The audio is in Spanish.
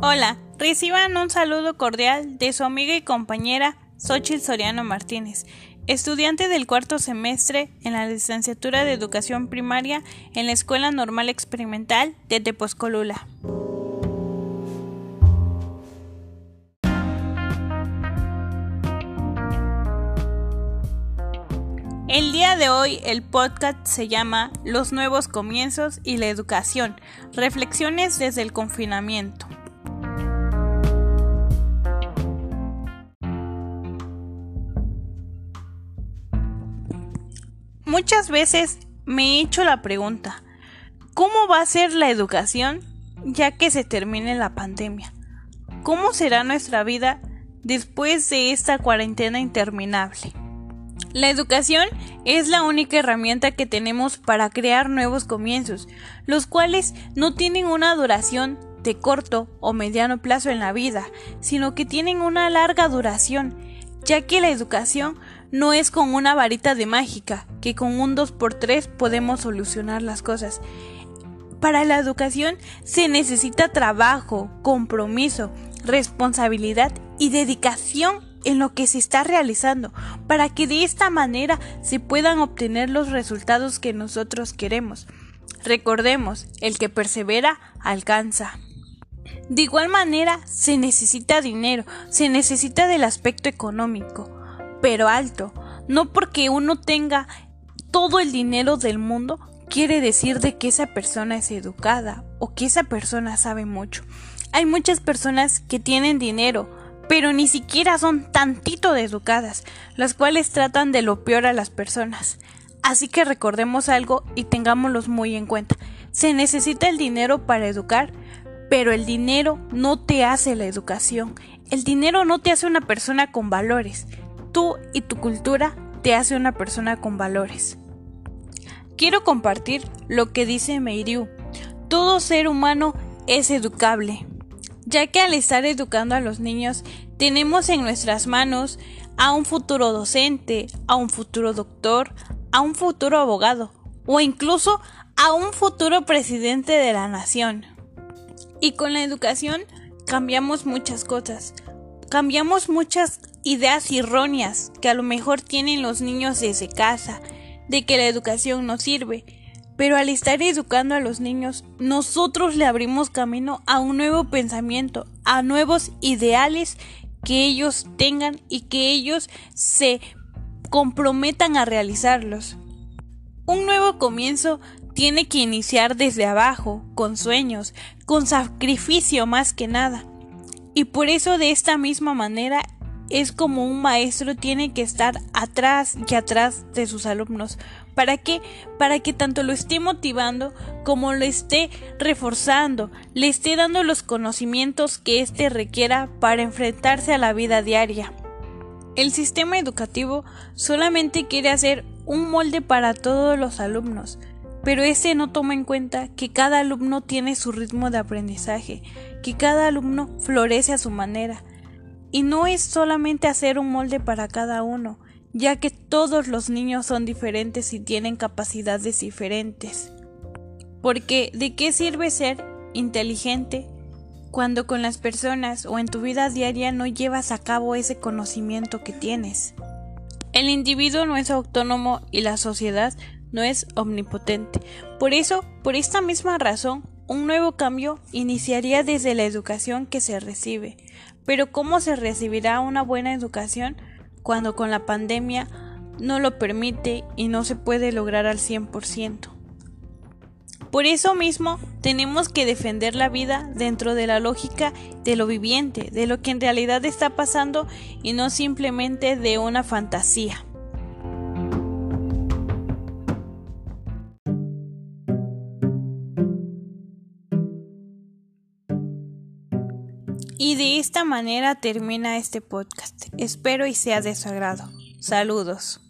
Hola, reciban un saludo cordial de su amiga y compañera Xochitl Soriano Martínez, estudiante del cuarto semestre en la licenciatura de Educación Primaria en la Escuela Normal Experimental de Tepozcolula. El día de hoy el podcast se llama Los nuevos comienzos y la educación, reflexiones desde el confinamiento. Muchas veces me he hecho la pregunta, ¿cómo va a ser la educación ya que se termine la pandemia? ¿Cómo será nuestra vida después de esta cuarentena interminable? La educación es la única herramienta que tenemos para crear nuevos comienzos, los cuales no tienen una duración de corto o mediano plazo en la vida, sino que tienen una larga duración, ya que la educación no es con una varita de mágica, que con un 2x3 podemos solucionar las cosas. Para la educación se necesita trabajo, compromiso, responsabilidad y dedicación en lo que se está realizando, para que de esta manera se puedan obtener los resultados que nosotros queremos. Recordemos, el que persevera alcanza. De igual manera, se necesita dinero, se necesita del aspecto económico, pero alto, no porque uno tenga todo el dinero del mundo, quiere decir de que esa persona es educada o que esa persona sabe mucho. Hay muchas personas que tienen dinero, pero ni siquiera son tantito educadas, las cuales tratan de lo peor a las personas. Así que recordemos algo y tengámoslos muy en cuenta. Se necesita el dinero para educar, pero el dinero no te hace la educación. El dinero no te hace una persona con valores. Tú y tu cultura te hace una persona con valores. Quiero compartir lo que dice Meiriu. Todo ser humano es educable ya que al estar educando a los niños tenemos en nuestras manos a un futuro docente, a un futuro doctor, a un futuro abogado o incluso a un futuro presidente de la nación. Y con la educación cambiamos muchas cosas, cambiamos muchas ideas erróneas que a lo mejor tienen los niños desde casa, de que la educación no sirve, pero al estar educando a los niños, nosotros le abrimos camino a un nuevo pensamiento, a nuevos ideales que ellos tengan y que ellos se comprometan a realizarlos. Un nuevo comienzo tiene que iniciar desde abajo, con sueños, con sacrificio más que nada. Y por eso de esta misma manera es como un maestro tiene que estar atrás y atrás de sus alumnos. ¿Para qué? Para que tanto lo esté motivando como lo esté reforzando, le esté dando los conocimientos que éste requiera para enfrentarse a la vida diaria. El sistema educativo solamente quiere hacer un molde para todos los alumnos, pero ese no toma en cuenta que cada alumno tiene su ritmo de aprendizaje, que cada alumno florece a su manera, y no es solamente hacer un molde para cada uno, ya que todos los niños son diferentes y tienen capacidades diferentes. Porque ¿de qué sirve ser inteligente cuando con las personas o en tu vida diaria no llevas a cabo ese conocimiento que tienes? El individuo no es autónomo y la sociedad no es omnipotente. Por eso, por esta misma razón, un nuevo cambio iniciaría desde la educación que se recibe. Pero ¿cómo se recibirá una buena educación cuando con la pandemia no lo permite y no se puede lograr al 100%? Por eso mismo tenemos que defender la vida dentro de la lógica de lo viviente, de lo que en realidad está pasando y no simplemente de una fantasía. Y de esta manera termina este podcast. Espero y sea de su agrado. Saludos.